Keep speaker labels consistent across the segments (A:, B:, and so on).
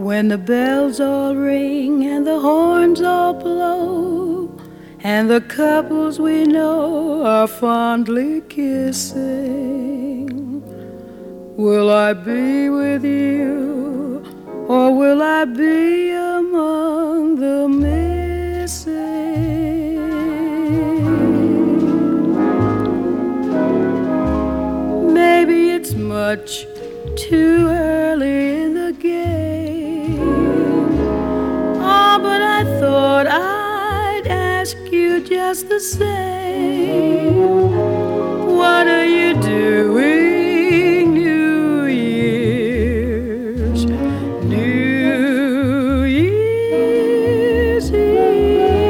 A: When the bells all ring and the horns all blow, and the couples we know are fondly kissing, will I be with you, or will I be among the missing? Maybe it's much too early you just the same. What are you doing, New Year's? New Year's Eve.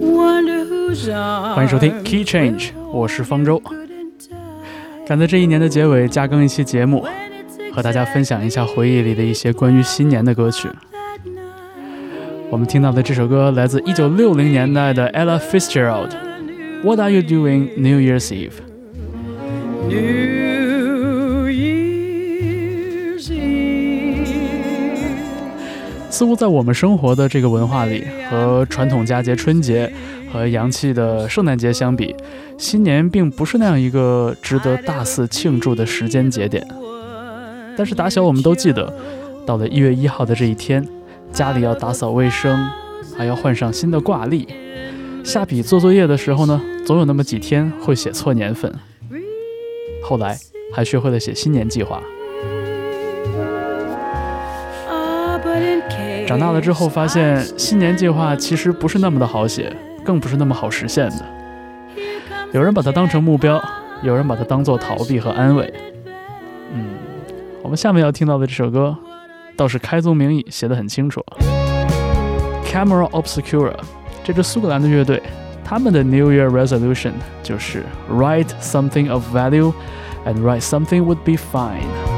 A: Wonder who's on.
B: 欢迎收听 Key Change，我是方舟。赶在这一年的结尾加更一期节目，和大家分享一下回忆里的一些关于新年的歌曲。我们听到的这首歌来自1960年代的 Ella Fitzgerald，《What Are You Doing New Year's Eve》。似乎在我们生活的这个文化里，和传统佳节春节和洋气的圣诞节相比，新年并不是那样一个值得大肆庆祝的时间节点。但是打小我们都记得，到了一月一号的这一天，家里要打扫卫生，还要换上新的挂历。下笔做作业的时候呢，总有那么几天会写错年份。后来还学会了写新年计划。长大了之后，发现新年计划其实不是那么的好写，更不是那么好实现的。有人把它当成目标，有人把它当做逃避和安慰。嗯，我们下面要听到的这首歌，倒是开宗明义写得很清楚。Camera Obscura 这支苏格兰的乐队，他们的 New Year Resolution 就是 Write something of value and write something would be fine。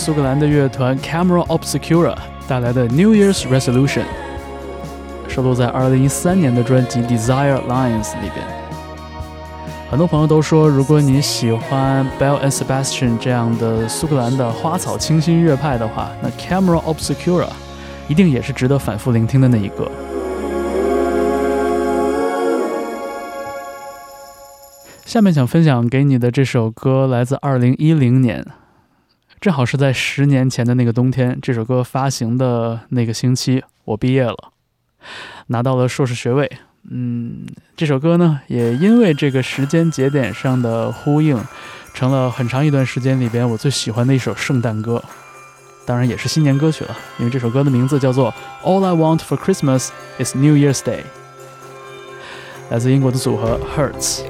C: 苏格兰的乐团 Camera Obscura 带来的 New Year's Resolution，收录在2013年的专辑 Desire Lines 里边。很多朋友都说，如果你喜欢 Bell and Sebastian 这样的苏格兰的花草清新乐派的话，那 Camera Obscura 一定也是值得反复聆听的那一个。下面想分享给你的这首歌来自2010年，正好是在十年前的那个冬天，这首歌发行的那个星期，我毕业了，拿到了硕士学位。嗯，这首歌呢，也因为这个时间节点上的呼应，成了很长一段时间里边我最喜欢的一首圣诞歌，当然也是新年歌曲了，因为这首歌的名字叫做《All I Want for Christmas Is New Year's Day》，来自英国的组合 Hertz。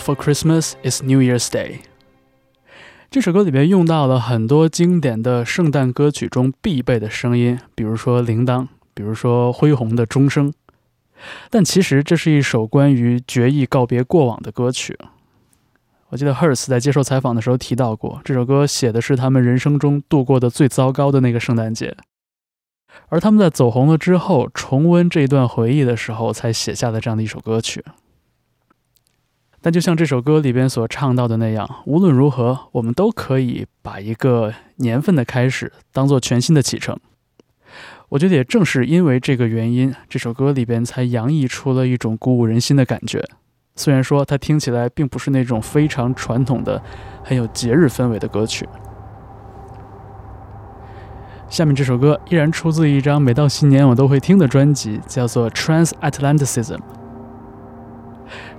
D: For Christmas is New Year's Day。
B: 这首歌里面用到了很多经典的圣诞歌曲中必备的声音，比如说铃铛，比如说恢宏的钟声。但其实这是一首关于决意告别过往的歌曲。我记得 Hertz 在接受采访的时候提到过，这首歌写的是他们人生中度过的最糟糕的那个圣诞节，而他们在走红了之后，重温这段回忆的时候，才写下了这样的一首歌曲。但就像这首歌里边所唱到的那样，无论如何，我们都可以把一个年份的开始当做全新的启程。我觉得也正是因为这个原因，这首歌里边才洋溢出了一种鼓舞人心的感觉。虽然说它听起来并不是那种非常传统的、很有节日氛围的歌曲。下面这首歌依然出自一张每到新年我都会听的专辑，叫做《Transatlanticism》。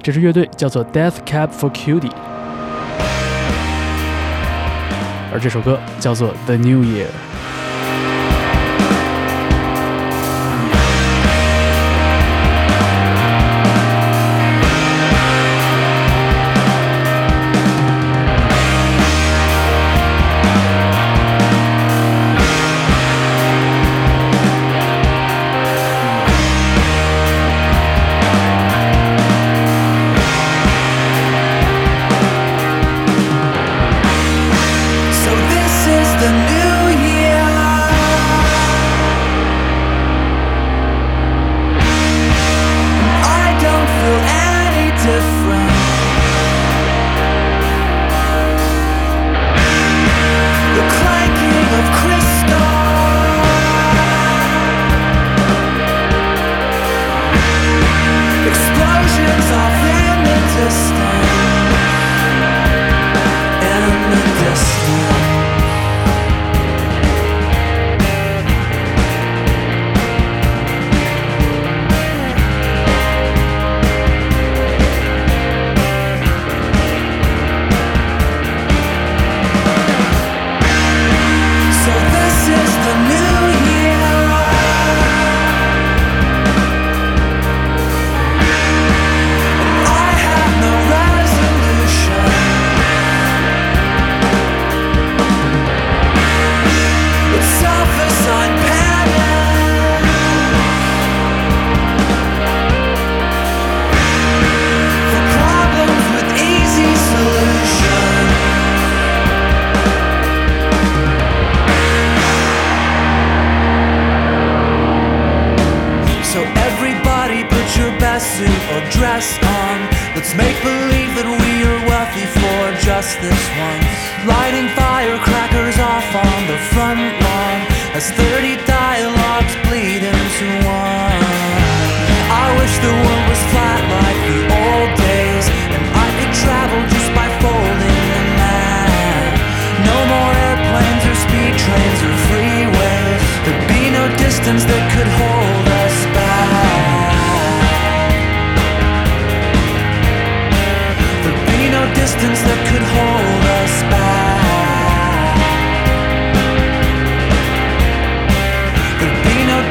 B: 这支乐队叫做 Death Cab for Cutie，而这首歌叫做 The New Year。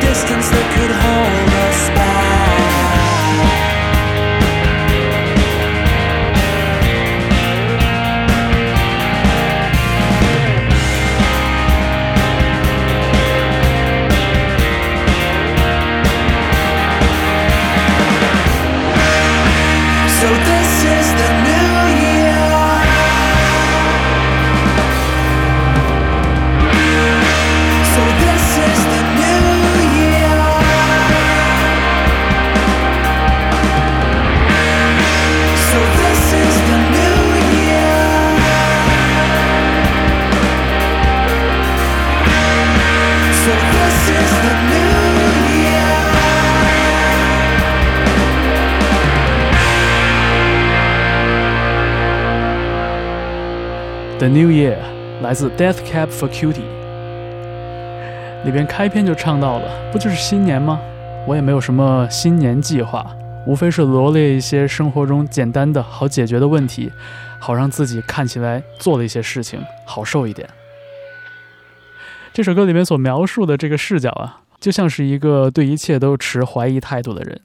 E: Distance that could hold us back. The New Year
B: 来自 Death Cab for Cutie，里边开篇就唱到了，不就是新年吗？我也没有什么新年计划，无非是罗列一些生活中简单的好解决的问题，好让自己看起来做了一些事情，好受一点。这首歌里面所描述的这个视角啊，就像是一个对一切都持怀疑态度的人。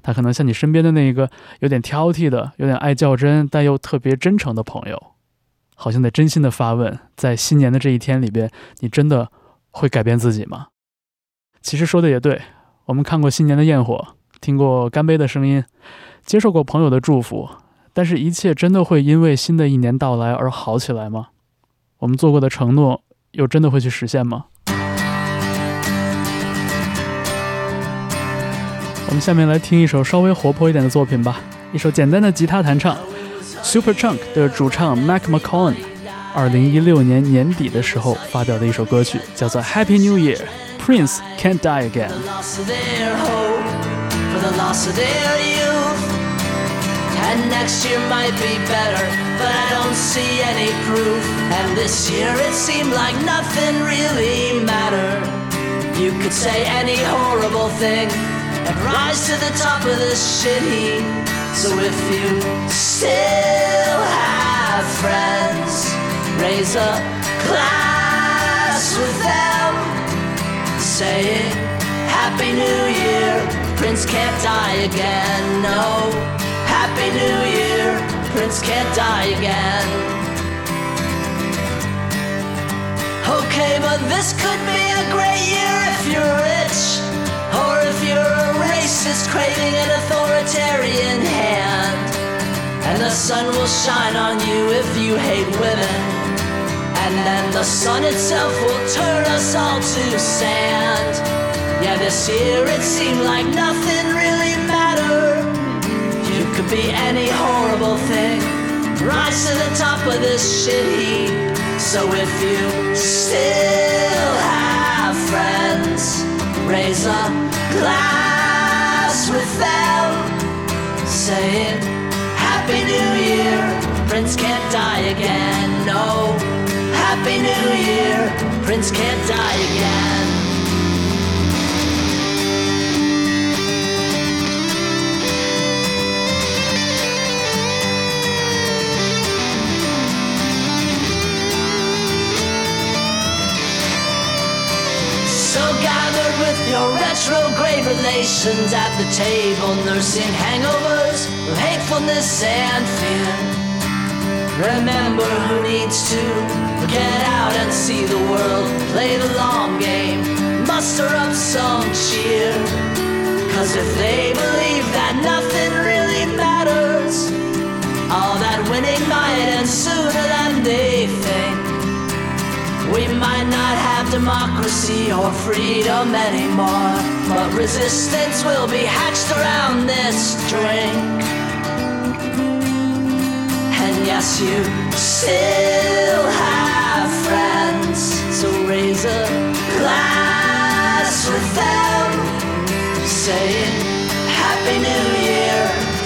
B: 他可能像你身边的那一个有点挑剔的、有点爱较真但又特别真诚的朋友，好像在真心的发问：在新年的这一天里边，你真的会改变自己吗？其实说的也对，我们看过新年的焰火，听过干杯的声音，接受过朋友的祝福，但是，一切真的会因为新的一年到来而好起来吗？我们做过的承诺，又真的会去实现吗？我们下面来听一首稍微活泼一点的作品吧，一首简单的吉他弹唱 ，Super Chunk 的主唱 Mac McCollum，二零一六年年底的时候发表的一首歌曲，叫做 Happy New Year。Prince Can't Die Again。
F: the loss of their hope, for the loss of their youth. And next year might be better, but I don't see any proof. And this year it seemed like nothing really mattered. You could say any horrible thing and rise to the top of this shit heap. So if you still have friends, raise a glass with them. Saying Happy New Year, Prince can't die again. No, Happy New Year, Prince can't die again. Okay, but this could be a great year if you're rich, or if you're a craving an authoritarian hand. And the sun will shine on you if you hate women. And then the sun itself will turn us all to sand. Yeah, this year it seemed like nothing really mattered. You could be any horrible thing. Rise to the top of this shit heap. So if you still have friends, raise a glass with them, saying Happy New Year. Prince can't die again. No. Happy New Year, Prince can't die again. Your retrograde relations at the table, nursing hangovers of hatefulness and fear. Remember who needs to get out and see the world, play the long game, muster up some cheer. Cause if they believe that nothing really matters, all that winning might end sooner than they think. We might not have democracy or freedom anymore, but resistance will be hatched around this drink. And yes, you still have friends, so raise a glass with them, saying Happy New Year,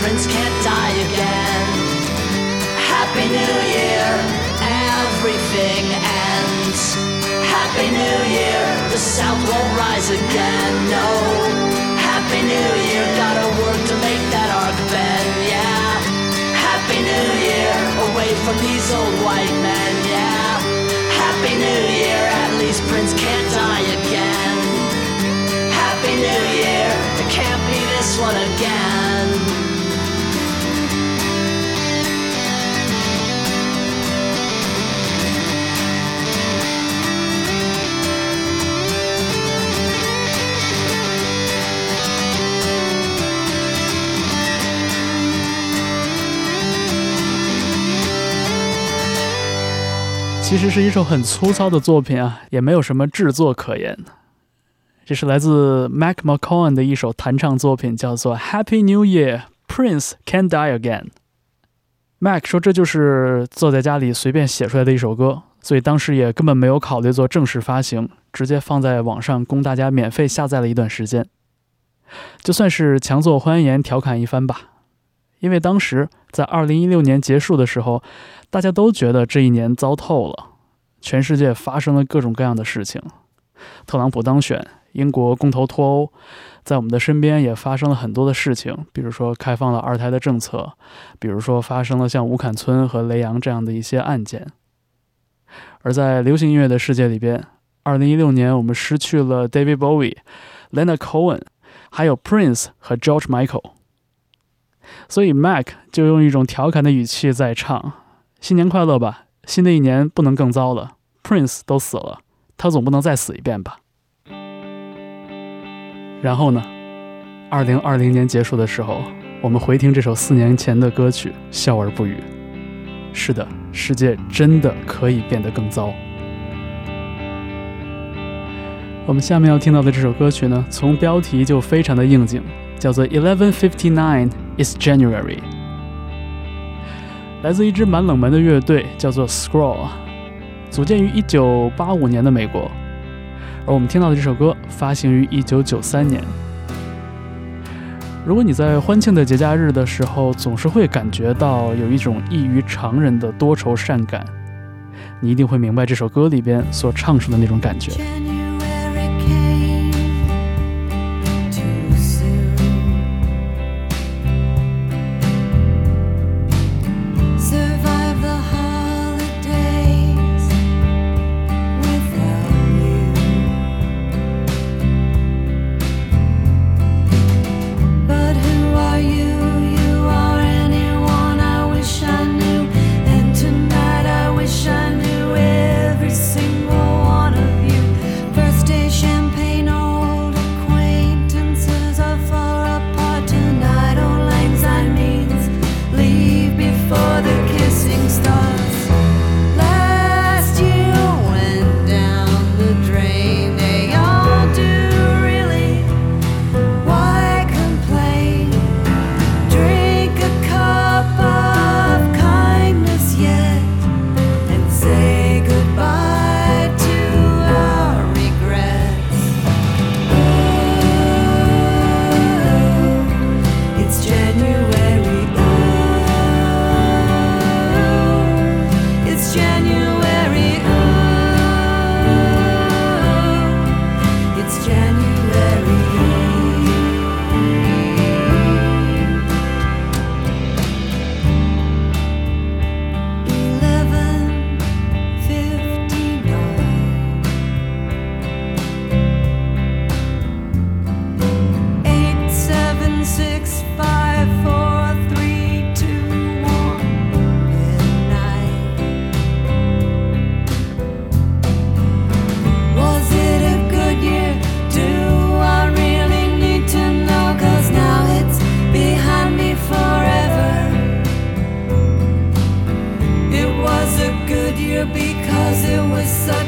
F: Prince can't die again. Happy New Year, everything ends. Happy New Year, the South won't rise again, no. Happy New Year, gotta work to make that arc bend, yeah. Happy New Year, away from these old white men, yeah. Happy New Year, at least Prince can't die again. Happy New Year, it can't be this one again.
B: “其实是一首很粗糙的作品啊，也没有什么制作可言。这是来自 Mac McCollum 的一首弹唱作品，叫做《Happy New Year, Prince Can Die Again》。Mac 说这就是坐在家里随便写出来的一首歌，所以当时也根本没有考虑做正式发行，直接放在网上供大家免费下载了一段时间，就算是强作欢颜，调侃一番吧。因为当时在2016年结束的时候，大家都觉得这一年糟透了，全世界发生了各种各样的事情，特朗普当选，英国公投脱欧，在我们的身边也发生了很多的事情，比如说开放了二胎的政策，比如说发生了像吴坎村和雷洋这样的一些案件。而在流行音乐的世界里边，2016年我们失去了 David Bowie、Lena Cohen，还有 Prince 和 George Michael。所以 Mac 就用一种调侃的语气在唱：“新年快乐吧，新的一年不能更糟了。Prince 都死了，他总不能再死一遍吧？”然后呢？二零二零年结束的时候，我们回听这首四年前的歌曲，笑而不语。是的，世界真的可以变得更糟。我们下面要听到的这首歌曲呢，从标题就非常的应景，叫做《Eleven Fifty Nine Is January》，来自一支蛮冷门的乐队，叫做 Scroll，组建于一九八五年的美国。而我们听到的这首歌发行于一九九三年。如果你在欢庆的节假日的时候，总是会感觉到有一种异于常人的多愁善感，你一定会明白这首歌里边所唱出的那种感觉。
G: Because it was such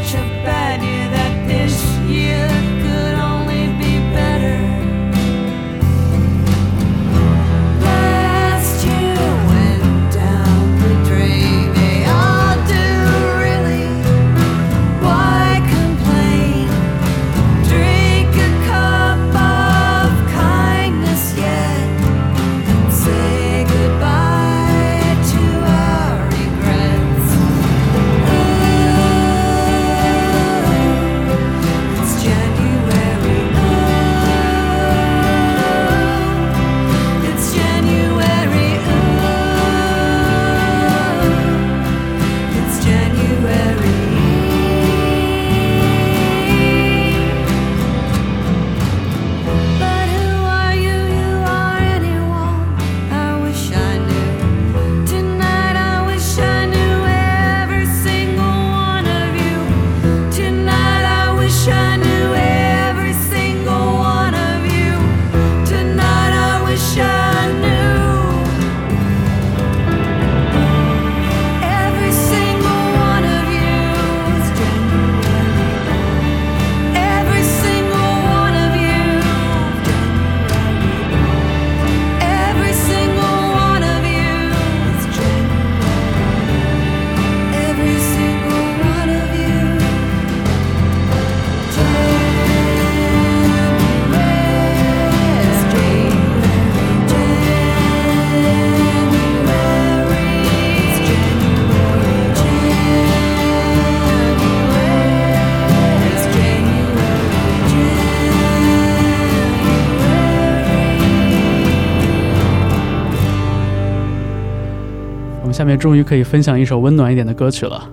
B: 面终于可以分享一首温暖一点的歌曲了。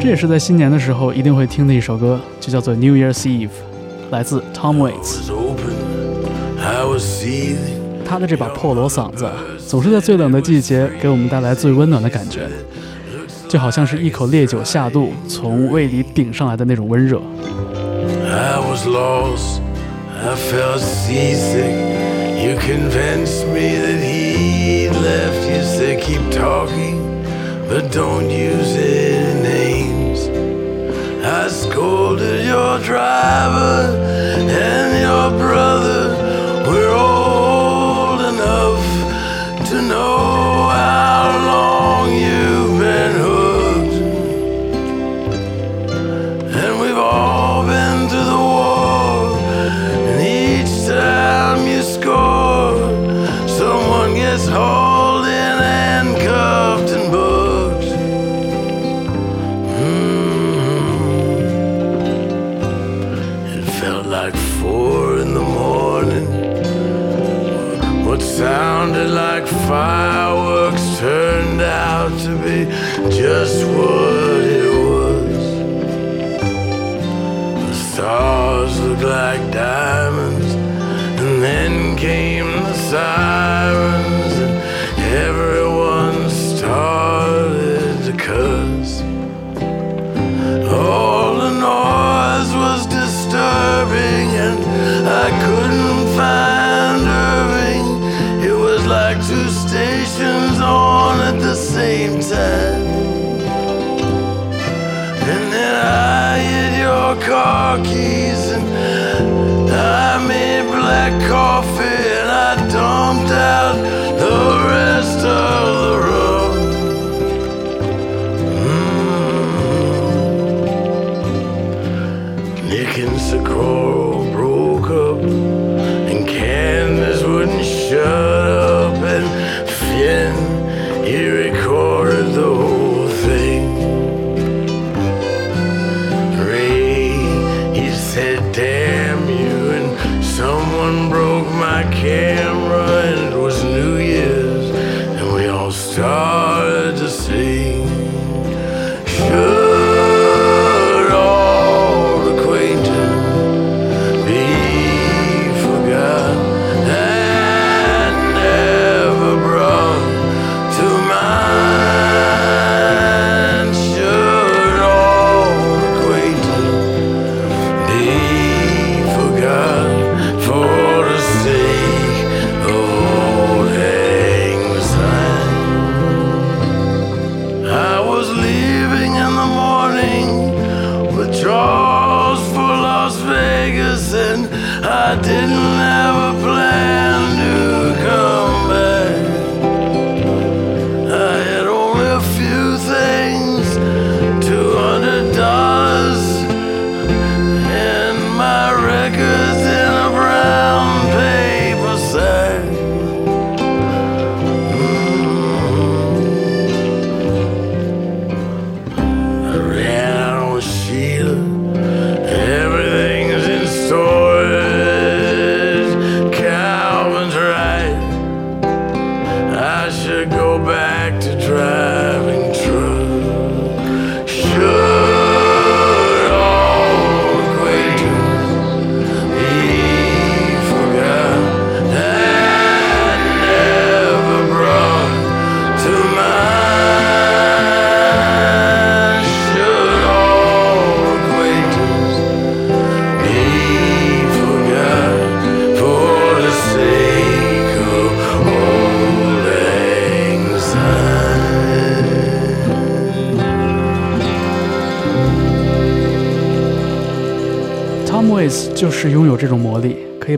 B: 这也是在新年的时候一定会听的一首歌，就叫做《New Year's Eve》，来自 Tom Waits。他的这把破锣嗓子，总是在最冷的季节给我们带来最温暖的感觉，就好像是一口烈酒下肚，从胃里顶上来的那种温热。
C: I was lost, I felt seasick. You convinced me that he left. You said keep talking, but don't use any names. I scolded your driver and your brother.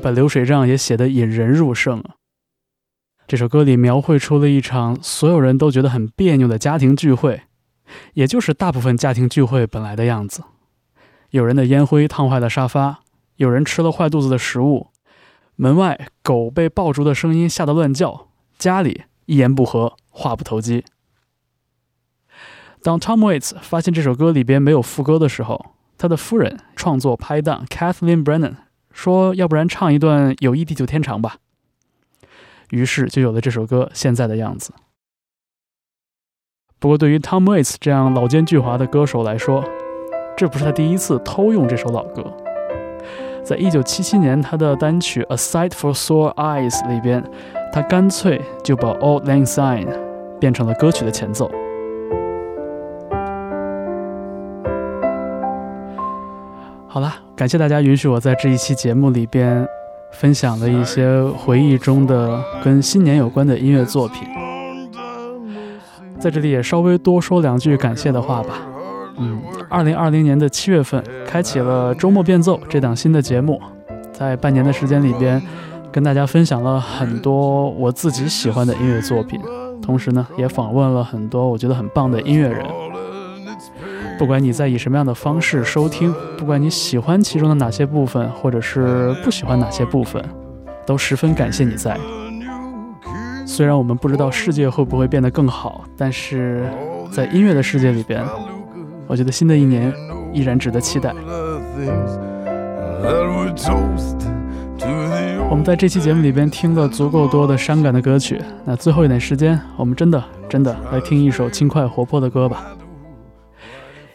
B: 把流水账也写得引人入胜啊。这首歌里描绘出了一场所有人都觉得很别扭的家庭聚会，也就是大部分家庭聚会本来的样子。有人的烟灰烫坏了沙发，有人吃了坏肚子的食物，门外狗被爆竹的声音吓得乱叫，家里一言不合话不投机。当 Tom Waits 发现这首歌里边没有副歌的时候，他的夫人创作拍档 Kathleen Brennan 说：“要不然唱一段《友谊地久天长》吧。”于是就有了这首歌现在的样子。不过，对于 Tom Waits 这样老奸巨猾的歌手来说，这不是他第一次偷用这首老歌。在一九七七年他的单曲《A Sight for Sore Eyes》里边，他干脆就把《Old Lang Syne》变成了歌曲的前奏。好啦，感谢大家允许我在这一期节目里边分享了一些回忆中的跟新年有关的音乐作品。在这里也稍微多说两句感谢的话吧。嗯，二零二零年的七月份，开启了周末变奏这档新的节目，在半年的时间里边，跟大家分享了很多我自己喜欢的音乐作品，同时呢，也访问了很多我觉得很棒的音乐人。不管你在以什么样的方式收听，不管你喜欢其中的哪些部分，或者是不喜欢哪些部分，都十分感谢你在。虽然我们不知道世界会不会变得更好，但是在音乐的世界里边，我觉得新的一年依然值得期待。我们在这期节目里边听了足够多的伤感的歌曲，那最后一点时间，我们真的真的来听一首轻快活泼的歌吧。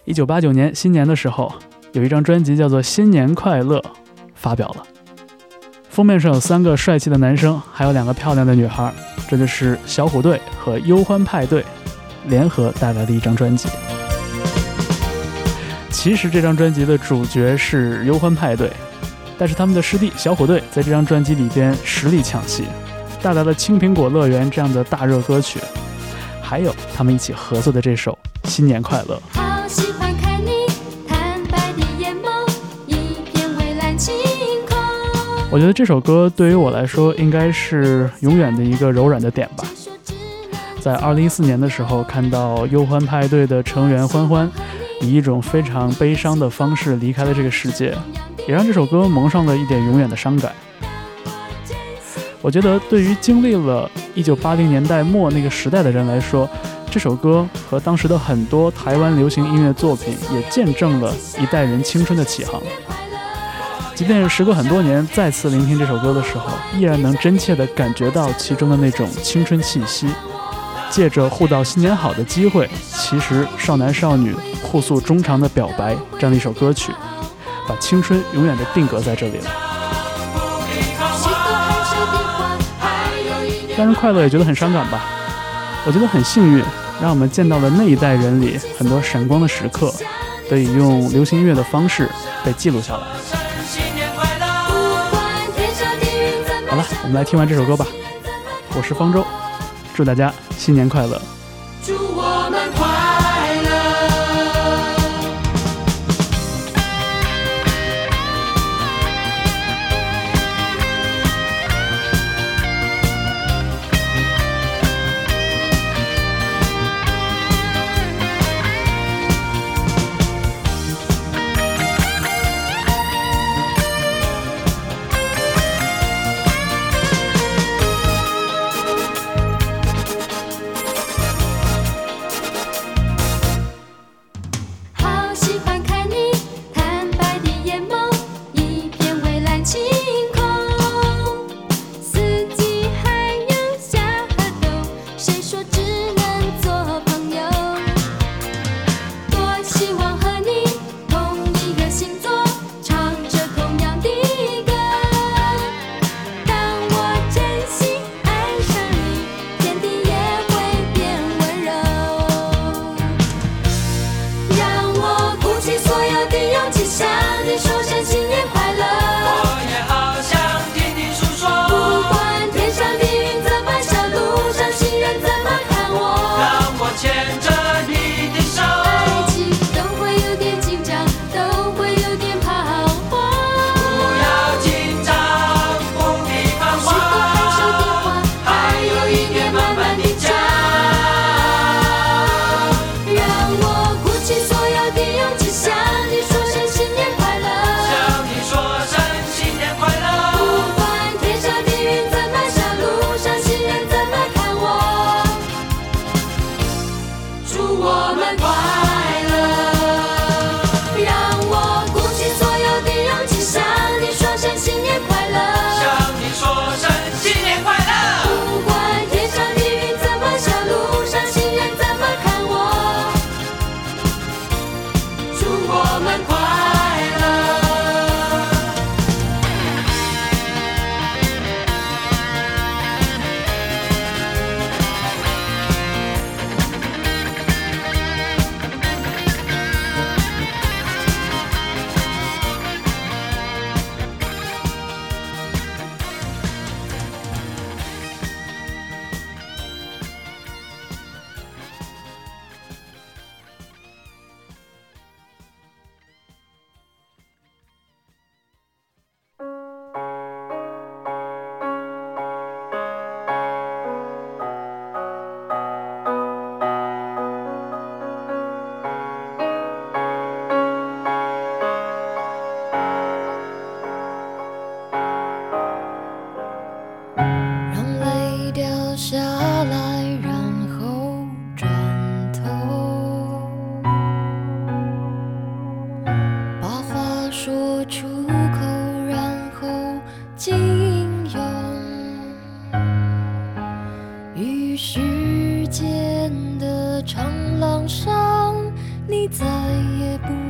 B: 一九八九年新年的时候，有一张专辑叫做《新年快乐》，发表了。封面上有三个帅气的男生，还有两个漂亮的女孩，这就是小虎队和忧欢派对联合带来的一张专辑。其实这张专辑的主角是忧欢派对，但是他们的师弟小虎队在这张专辑里边实力抢戏，带来了《青苹果乐园》这样的大热歌曲，还有他们一起合作的这首《新年快乐》。我觉得这首歌对于我来说，应该是永远的一个柔软的点吧。在二零一四年的时候，看到忧欢派对的成员欢欢以一种非常悲伤的方式离开了这个世界，也让这首歌蒙上了一点永远的伤感。我觉得，对于经历了一九八零年代末那个时代的人来说，这首歌和当时的很多台湾流行音乐作品，也见证了一代人青春的起航。即便是时隔很多年再次聆听这首歌的时候，依然能真切地感觉到其中的那种青春气息。借着互道新年好的机会，其实少男少女互诉衷肠的表白这样的一首歌曲，把青春永远地定格在这里了。
G: 许多害羞的话，还有一点
B: 让人快乐也觉得很伤感吧。我觉得很幸运，让我们见到了那一代人里很多闪光的时刻，得以用流行音乐的方式被记录下来。好了，我们来听完这首歌吧。我是方舟，祝大家新年快乐。
G: 长廊
H: 上你再也不